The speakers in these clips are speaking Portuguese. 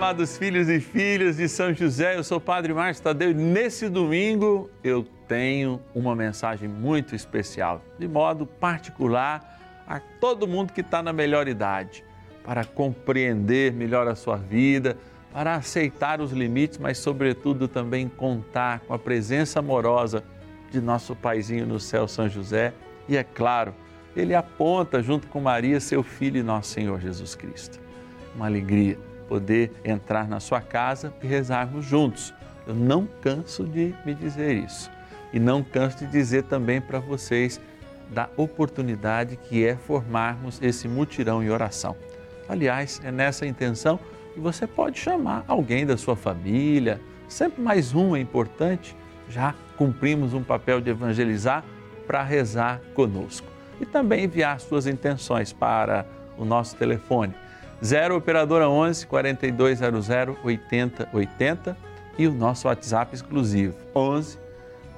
amados filhos e filhas de São José, eu sou o Padre Márcio Tadeu e nesse domingo eu tenho uma mensagem muito especial, de modo particular a todo mundo que está na melhor idade, para compreender melhor a sua vida, para aceitar os limites, mas sobretudo também contar com a presença amorosa de nosso paizinho no céu, São José, e é claro, ele aponta junto com Maria, seu filho e nosso Senhor Jesus Cristo. Uma alegria poder entrar na sua casa e rezarmos juntos. Eu não canso de me dizer isso. E não canso de dizer também para vocês da oportunidade que é formarmos esse mutirão em oração. Aliás, é nessa intenção que você pode chamar alguém da sua família, sempre mais um é importante, já cumprimos um papel de evangelizar para rezar conosco. E também enviar suas intenções para o nosso telefone 0 operadora 11 4200 8080 e o nosso WhatsApp exclusivo 11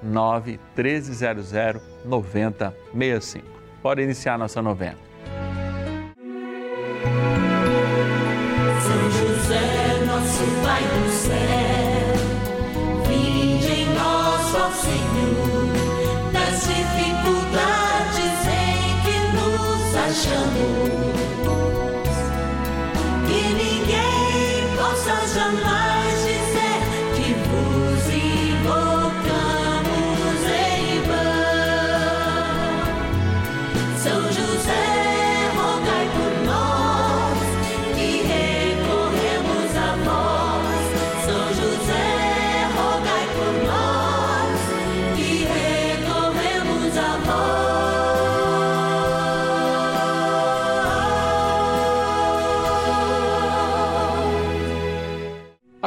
9 1300 9065. Pode iniciar nossa novena. Jamais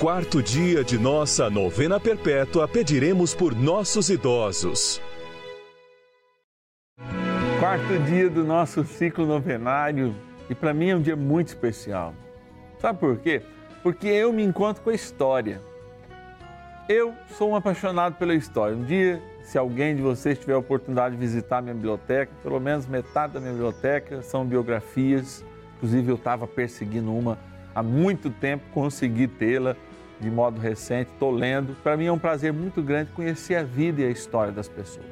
quarto dia de nossa novena perpétua, pediremos por nossos idosos. Quarto dia do nosso ciclo novenário e para mim é um dia muito especial. Sabe por quê? Porque eu me encontro com a história. Eu sou um apaixonado pela história. Um dia, se alguém de vocês tiver a oportunidade de visitar a minha biblioteca, pelo menos metade da minha biblioteca são biografias. Inclusive, eu estava perseguindo uma há muito tempo, consegui tê-la de modo recente, estou lendo. Para mim é um prazer muito grande conhecer a vida e a história das pessoas.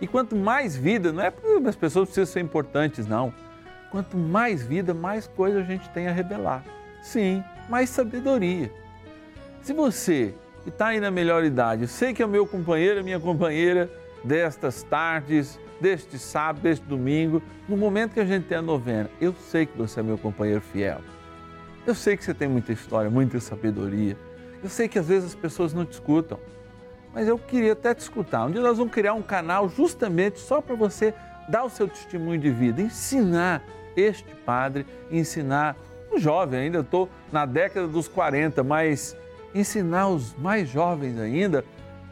E quanto mais vida, não é porque as pessoas precisam ser importantes, não. Quanto mais vida, mais coisa a gente tem a revelar. Sim, mais sabedoria. Se você que está aí na melhor idade, eu sei que é o meu companheiro, a minha companheira destas tardes, deste sábado, deste domingo, no momento que a gente tem a novena, eu sei que você é meu companheiro fiel. Eu sei que você tem muita história, muita sabedoria. Eu sei que às vezes as pessoas não te escutam, mas eu queria até te escutar. Um dia nós vamos criar um canal justamente só para você dar o seu testemunho de vida, ensinar este padre, ensinar um jovem ainda, eu estou na década dos 40, mas ensinar os mais jovens ainda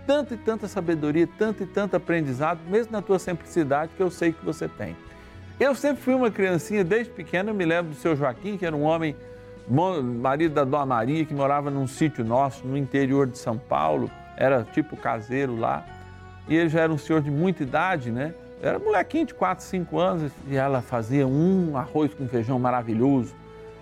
tanta e tanta sabedoria, tanto e tanto aprendizado, mesmo na tua simplicidade que eu sei que você tem. Eu sempre fui uma criancinha, desde pequena, eu me lembro do seu Joaquim, que era um homem marido da Dona Maria, que morava num sítio nosso no interior de São Paulo, era tipo caseiro lá, e ele já era um senhor de muita idade, né? Era molequinho de 4, 5 anos e ela fazia um arroz com feijão maravilhoso.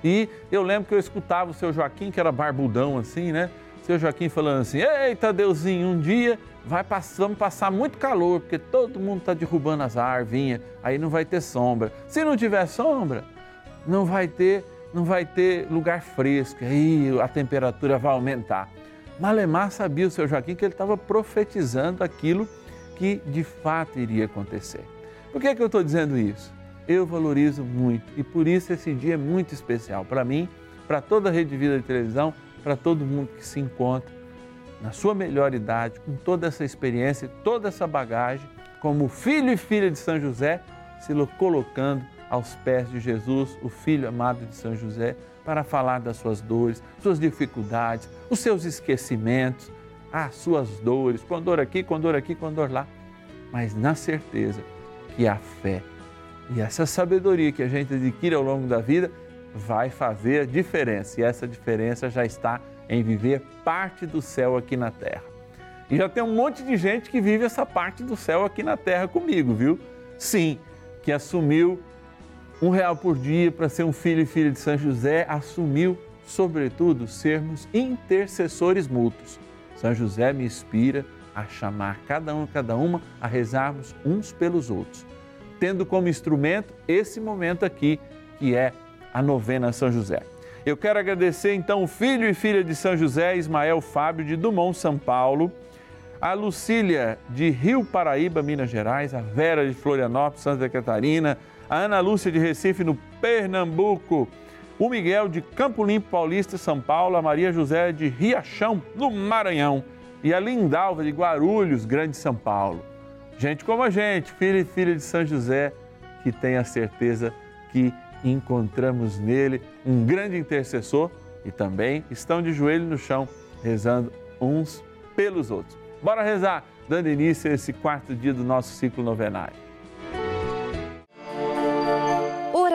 E eu lembro que eu escutava o seu Joaquim, que era barbudão assim, né? Seu Joaquim falando assim: Eita, Deusinho, um dia vai passar, vamos passar muito calor, porque todo mundo está derrubando as árvores, aí não vai ter sombra. Se não tiver sombra, não vai ter não vai ter lugar fresco, aí a temperatura vai aumentar. Malemar sabia o seu Joaquim que ele estava profetizando aquilo que de fato iria acontecer. Por que, é que eu estou dizendo isso? Eu valorizo muito e por isso esse dia é muito especial para mim, para toda a rede de vida de televisão, para todo mundo que se encontra na sua melhor idade, com toda essa experiência, toda essa bagagem, como filho e filha de São José, se colocando aos pés de Jesus, o filho amado de São José, para falar das suas dores, suas dificuldades, os seus esquecimentos, as suas dores, com dor aqui, com dor aqui, com dor lá, mas na certeza que a fé e essa sabedoria que a gente adquire ao longo da vida vai fazer a diferença. E essa diferença já está em viver parte do céu aqui na terra. E já tem um monte de gente que vive essa parte do céu aqui na terra comigo, viu? Sim, que assumiu um real por dia para ser um filho e filha de São José, assumiu, sobretudo, sermos intercessores mútuos. São José me inspira a chamar cada um e cada uma a rezarmos uns pelos outros, tendo como instrumento esse momento aqui, que é a novena São José. Eu quero agradecer então o filho e filha de São José, Ismael Fábio de Dumont, São Paulo, a Lucília de Rio Paraíba, Minas Gerais, a Vera de Florianópolis, Santa Catarina, a Ana Lúcia de Recife, no Pernambuco, o Miguel de Campo Limpo Paulista, São Paulo, a Maria José de Riachão, no Maranhão, e a Lindalva de Guarulhos, Grande São Paulo. Gente como a gente, filha e filha de São José, que tem a certeza que encontramos nele um grande intercessor e também estão de joelho no chão, rezando uns pelos outros. Bora rezar, dando início a esse quarto dia do nosso ciclo novenário.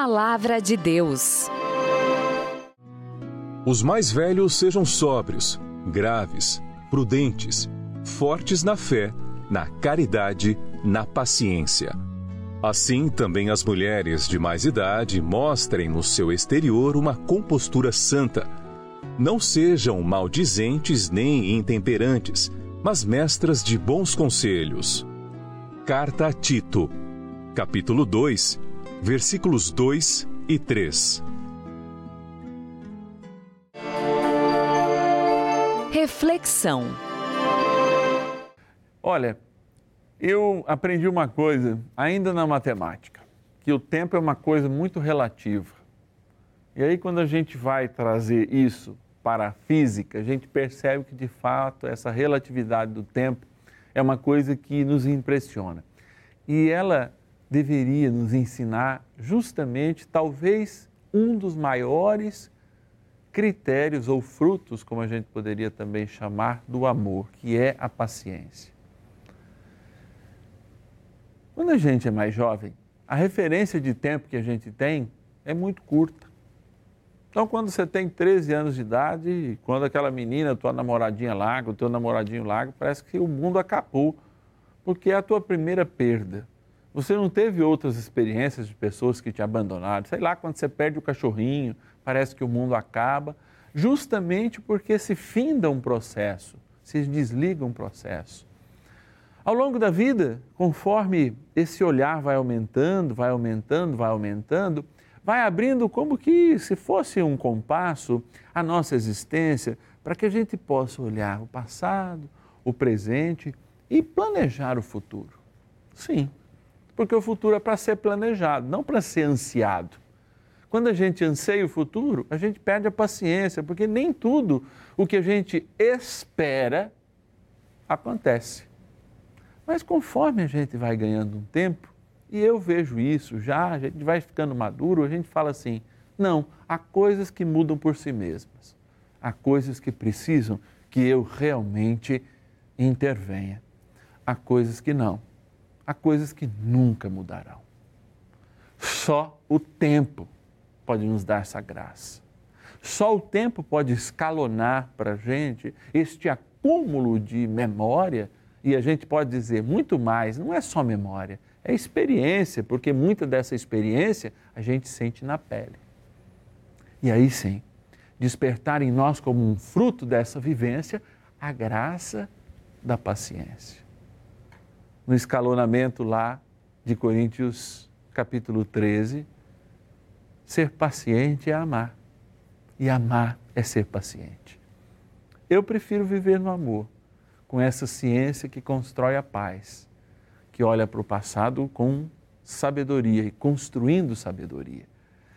Palavra de Deus. Os mais velhos sejam sóbrios, graves, prudentes, fortes na fé, na caridade, na paciência. Assim também as mulheres de mais idade mostrem no seu exterior uma compostura santa. Não sejam maldizentes nem intemperantes, mas mestras de bons conselhos. Carta a Tito, capítulo 2 versículos 2 e 3. Reflexão. Olha, eu aprendi uma coisa ainda na matemática, que o tempo é uma coisa muito relativa. E aí, quando a gente vai trazer isso para a física, a gente percebe que, de fato, essa relatividade do tempo é uma coisa que nos impressiona. E ela deveria nos ensinar justamente, talvez, um dos maiores critérios ou frutos, como a gente poderia também chamar, do amor, que é a paciência. Quando a gente é mais jovem, a referência de tempo que a gente tem é muito curta. Então, quando você tem 13 anos de idade, quando aquela menina, tua namoradinha larga, o teu namoradinho larga, parece que o mundo acabou, porque é a tua primeira perda. Você não teve outras experiências de pessoas que te abandonaram. Sei lá, quando você perde o cachorrinho, parece que o mundo acaba, justamente porque se finda um processo, se desliga um processo. Ao longo da vida, conforme esse olhar vai aumentando, vai aumentando, vai aumentando, vai abrindo como que se fosse um compasso a nossa existência, para que a gente possa olhar o passado, o presente e planejar o futuro. Sim, porque o futuro é para ser planejado, não para ser ansiado. Quando a gente anseia o futuro, a gente perde a paciência, porque nem tudo o que a gente espera acontece. Mas conforme a gente vai ganhando um tempo, e eu vejo isso já, a gente vai ficando maduro, a gente fala assim: não, há coisas que mudam por si mesmas. Há coisas que precisam que eu realmente intervenha. Há coisas que não. Há coisas que nunca mudarão. Só o tempo pode nos dar essa graça. Só o tempo pode escalonar para a gente este acúmulo de memória e a gente pode dizer muito mais, não é só memória, é experiência, porque muita dessa experiência a gente sente na pele. E aí sim, despertar em nós como um fruto dessa vivência a graça da paciência. No escalonamento lá de Coríntios capítulo 13, ser paciente é amar. E amar é ser paciente. Eu prefiro viver no amor, com essa ciência que constrói a paz que olha para o passado com sabedoria e construindo sabedoria,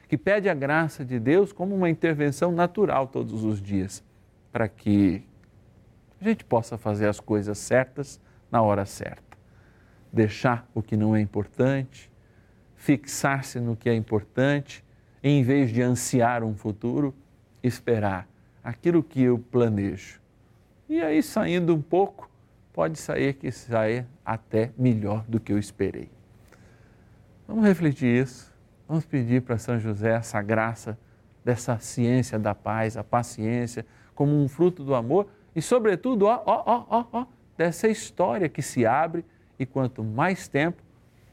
que pede a graça de Deus como uma intervenção natural todos os dias, para que a gente possa fazer as coisas certas na hora certa. Deixar o que não é importante, fixar-se no que é importante, em vez de ansiar um futuro, esperar aquilo que eu planejo. E aí, saindo um pouco, pode sair que saia até melhor do que eu esperei. Vamos refletir isso. Vamos pedir para São José essa graça dessa ciência da paz, a paciência, como um fruto do amor e, sobretudo, ó, ó, ó, ó, dessa história que se abre e quanto mais tempo,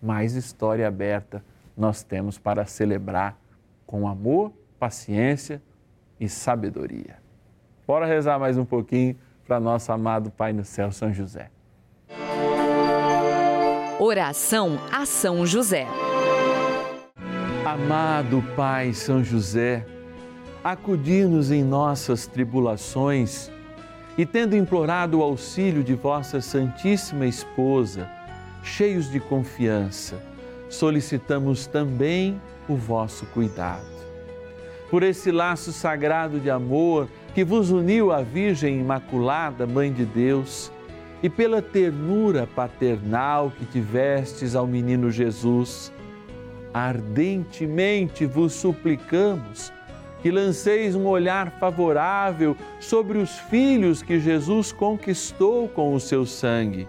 mais história aberta nós temos para celebrar com amor, paciência e sabedoria. Bora rezar mais um pouquinho para nosso amado Pai no céu, São José. Oração a São José. Amado Pai São José, acudir-nos em nossas tribulações e, tendo implorado o auxílio de vossa Santíssima Esposa, cheios de confiança, solicitamos também o vosso cuidado. Por esse laço sagrado de amor, que vos uniu à Virgem Imaculada, Mãe de Deus, e pela ternura paternal que tivestes ao menino Jesus, ardentemente vos suplicamos que lanceis um olhar favorável sobre os filhos que Jesus conquistou com o seu sangue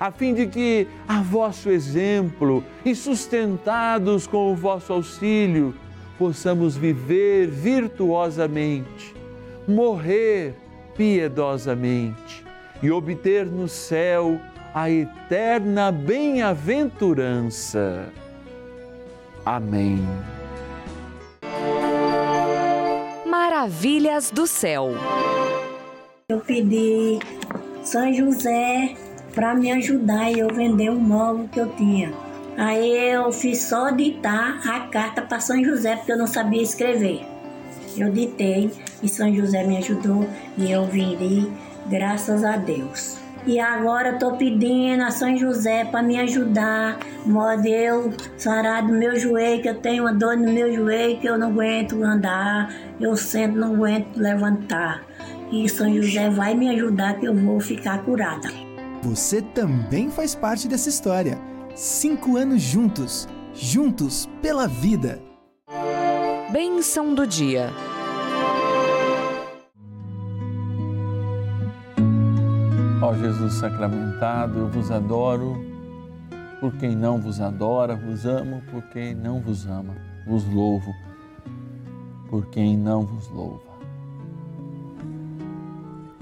a fim de que, a vosso exemplo e sustentados com o vosso auxílio, possamos viver virtuosamente, morrer piedosamente e obter no céu a eterna bem-aventurança. Amém. Maravilhas do céu. Eu pedi São José para me ajudar e eu vender o móvel que eu tinha. Aí eu fiz só ditar a carta para São José porque eu não sabia escrever. Eu ditei e São José me ajudou e eu vendi, graças a Deus. E agora estou pedindo a São José para me ajudar, modo eu sarar do meu joelho, que eu tenho uma dor no meu joelho que eu não aguento andar, eu sento, não aguento levantar. E São José vai me ajudar que eu vou ficar curada. Você também faz parte dessa história. Cinco anos juntos, juntos pela vida. Bênção do dia. Ó Jesus sacramentado, eu vos adoro por quem não vos adora, vos amo por quem não vos ama, vos louvo por quem não vos louva.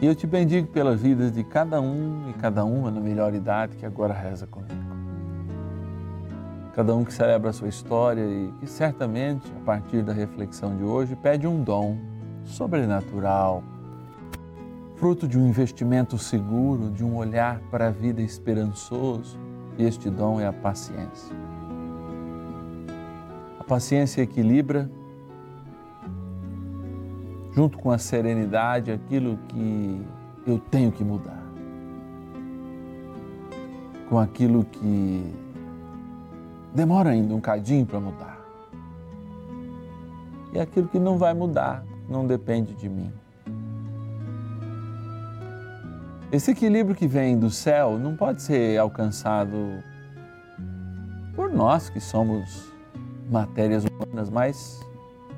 E eu te bendigo pela vida de cada um e cada uma na melhor idade que agora reza comigo. Cada um que celebra a sua história e que certamente, a partir da reflexão de hoje, pede um dom sobrenatural fruto de um investimento seguro, de um olhar para a vida esperançoso. E este dom é a paciência. A paciência equilibra, junto com a serenidade, aquilo que eu tenho que mudar, com aquilo que demora ainda um cadinho para mudar, e aquilo que não vai mudar, não depende de mim. Esse equilíbrio que vem do céu não pode ser alcançado por nós que somos matérias humanas, mas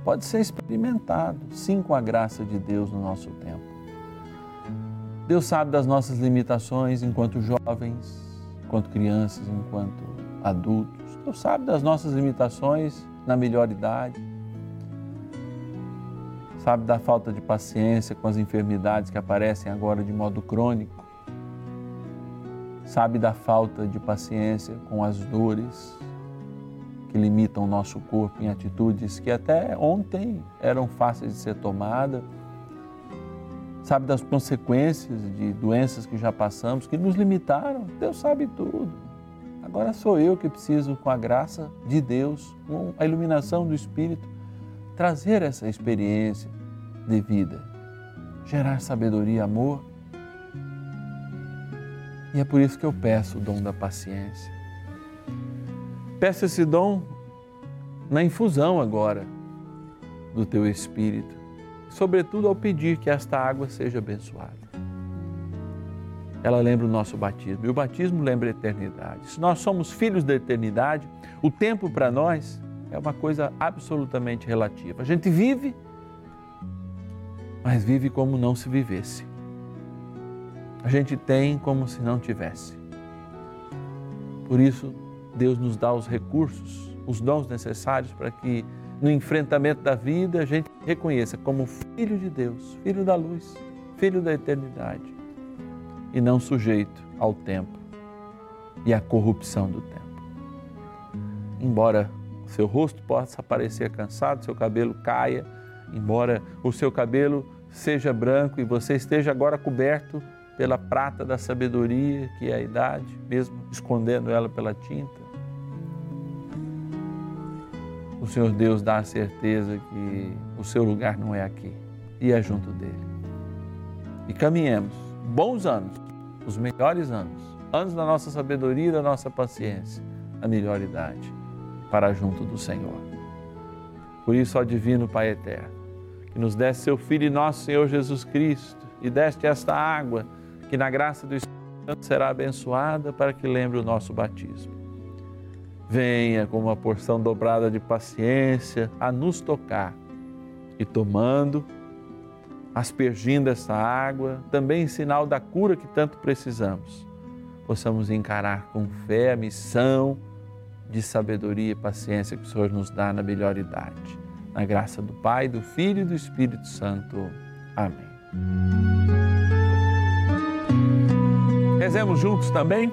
pode ser experimentado, sim, com a graça de Deus no nosso tempo. Deus sabe das nossas limitações enquanto jovens, enquanto crianças, enquanto adultos. Deus sabe das nossas limitações na melhor idade sabe da falta de paciência com as enfermidades que aparecem agora de modo crônico, sabe da falta de paciência com as dores que limitam o nosso corpo em atitudes que até ontem eram fáceis de ser tomadas, sabe das consequências de doenças que já passamos, que nos limitaram. Deus sabe tudo. Agora sou eu que preciso, com a graça de Deus, com a iluminação do Espírito, trazer essa experiência de vida, gerar sabedoria e amor. E é por isso que eu peço o dom da paciência. Peço esse dom na infusão agora do teu Espírito, sobretudo ao pedir que esta água seja abençoada. Ela lembra o nosso batismo e o batismo lembra a eternidade. Se nós somos filhos da eternidade, o tempo para nós é uma coisa absolutamente relativa. A gente vive, mas vive como não se vivesse. A gente tem como se não tivesse. Por isso, Deus nos dá os recursos, os dons necessários para que no enfrentamento da vida a gente reconheça como filho de Deus, filho da luz, filho da eternidade e não sujeito ao tempo e à corrupção do tempo. Embora seu rosto possa parecer cansado, seu cabelo caia, embora o seu cabelo seja branco e você esteja agora coberto pela prata da sabedoria, que é a idade, mesmo escondendo ela pela tinta. O Senhor Deus dá a certeza que o seu lugar não é aqui e é junto dele. E caminhemos bons anos, os melhores anos, anos da nossa sabedoria da nossa paciência, a melhor idade para junto do Senhor. Por isso, ó Divino Pai Eterno, que nos desse seu Filho e nosso Senhor Jesus Cristo, e deste esta água, que na graça do Espírito será abençoada para que lembre o nosso batismo. Venha com uma porção dobrada de paciência a nos tocar e tomando, aspergindo essa água, também em sinal da cura que tanto precisamos, possamos encarar com fé a missão de sabedoria e paciência que o Senhor nos dá na melhor idade. Na graça do Pai, do Filho e do Espírito Santo. Amém. Rezemos juntos também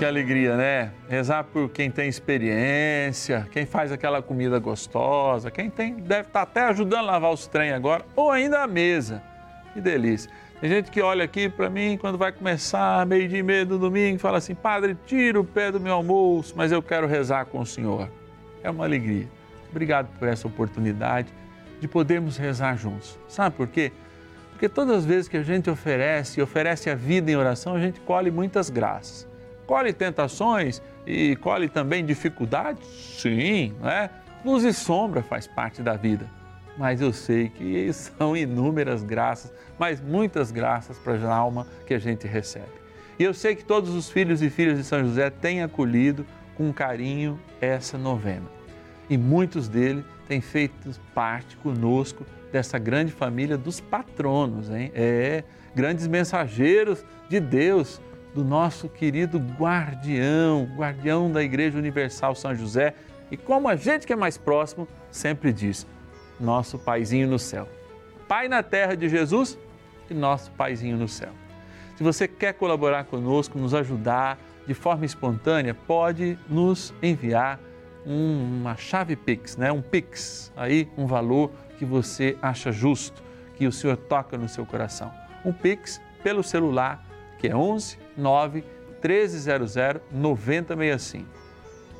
Que alegria, né? Rezar por quem tem experiência, quem faz aquela comida gostosa, quem tem deve estar até ajudando a lavar os trem agora, ou ainda a mesa. Que delícia. Tem gente que olha aqui para mim quando vai começar, meio de meio do domingo, e fala assim: Padre, tira o pé do meu almoço, mas eu quero rezar com o Senhor. É uma alegria. Obrigado por essa oportunidade de podermos rezar juntos. Sabe por quê? Porque todas as vezes que a gente oferece e oferece a vida em oração, a gente colhe muitas graças. Colhe tentações e colhe também dificuldades? Sim, né? Luz e sombra faz parte da vida. Mas eu sei que são inúmeras graças, mas muitas graças para a alma que a gente recebe. E eu sei que todos os filhos e filhas de São José têm acolhido com carinho essa novena. E muitos deles têm feito parte conosco dessa grande família dos patronos, hein? É, grandes mensageiros de Deus, do nosso querido guardião, guardião da Igreja Universal São José. E como a gente que é mais próximo sempre diz, nosso paizinho no céu. Pai na terra de Jesus e nosso paizinho no céu. Se você quer colaborar conosco, nos ajudar de forma espontânea, pode nos enviar uma chave Pix, né? um Pix, aí um valor que você acha justo, que o Senhor toca no seu coração. Um Pix pelo celular, que é 11 9 1300 9065.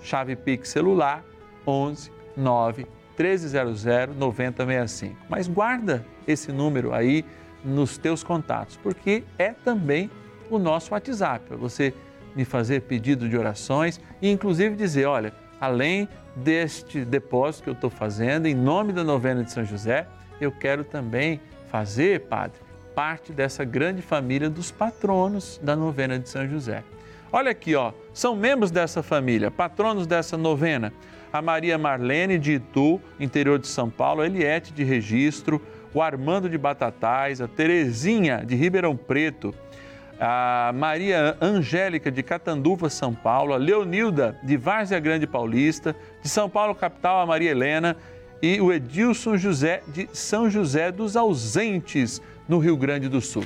Chave Pix celular 11 9 1300 9065. Mas guarda esse número aí nos teus contatos, porque é também o nosso WhatsApp, para você me fazer pedido de orações e inclusive dizer, olha, além deste depósito que eu estou fazendo, em nome da novena de São José, eu quero também fazer, Padre, parte dessa grande família dos patronos da novena de São José. Olha aqui, ó, são membros dessa família, patronos dessa novena. A Maria Marlene de Itu, interior de São Paulo, a Eliette de Registro, o Armando de Batatais, a Terezinha de Ribeirão Preto, a Maria Angélica de Catanduva, São Paulo, a Leonilda de Várzea Grande Paulista, de São Paulo capital, a Maria Helena e o Edilson José de São José dos Ausentes, no Rio Grande do Sul.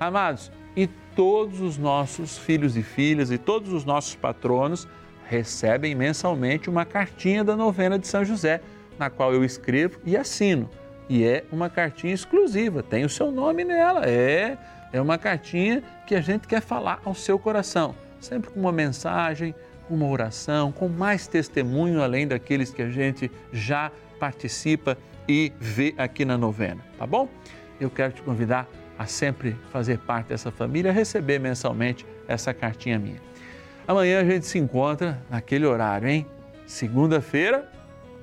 Amados, e todos os nossos filhos e filhas e todos os nossos patronos recebem mensalmente uma cartinha da novena de São José, na qual eu escrevo e assino. E é uma cartinha exclusiva, tem o seu nome nela, é, é uma cartinha que a gente quer falar ao seu coração, sempre com uma mensagem, com uma oração, com mais testemunho além daqueles que a gente já participa e vê aqui na novena, tá bom? Eu quero te convidar a sempre fazer parte dessa família, receber mensalmente essa cartinha minha. Amanhã a gente se encontra naquele horário, hein? Segunda-feira,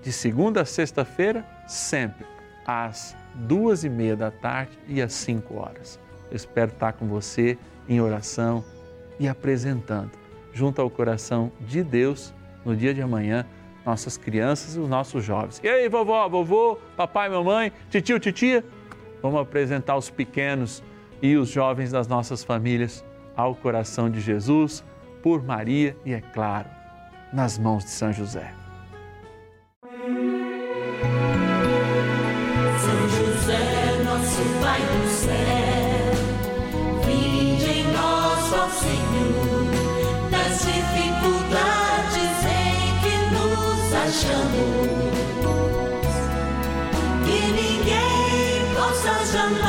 de segunda a sexta-feira, sempre às duas e meia da tarde e às cinco horas. Eu espero estar com você em oração e apresentando, junto ao coração de Deus, no dia de amanhã, nossas crianças e os nossos jovens. E aí, vovó, vovô, papai, mamãe, titio, titia? Vamos apresentar os pequenos e os jovens das nossas famílias ao coração de Jesus, por Maria e, é claro, nas mãos de São José. São José, nosso Pai do céu, em Senhor, das dificuldades em que nos achamos. Que ninguém possa jamais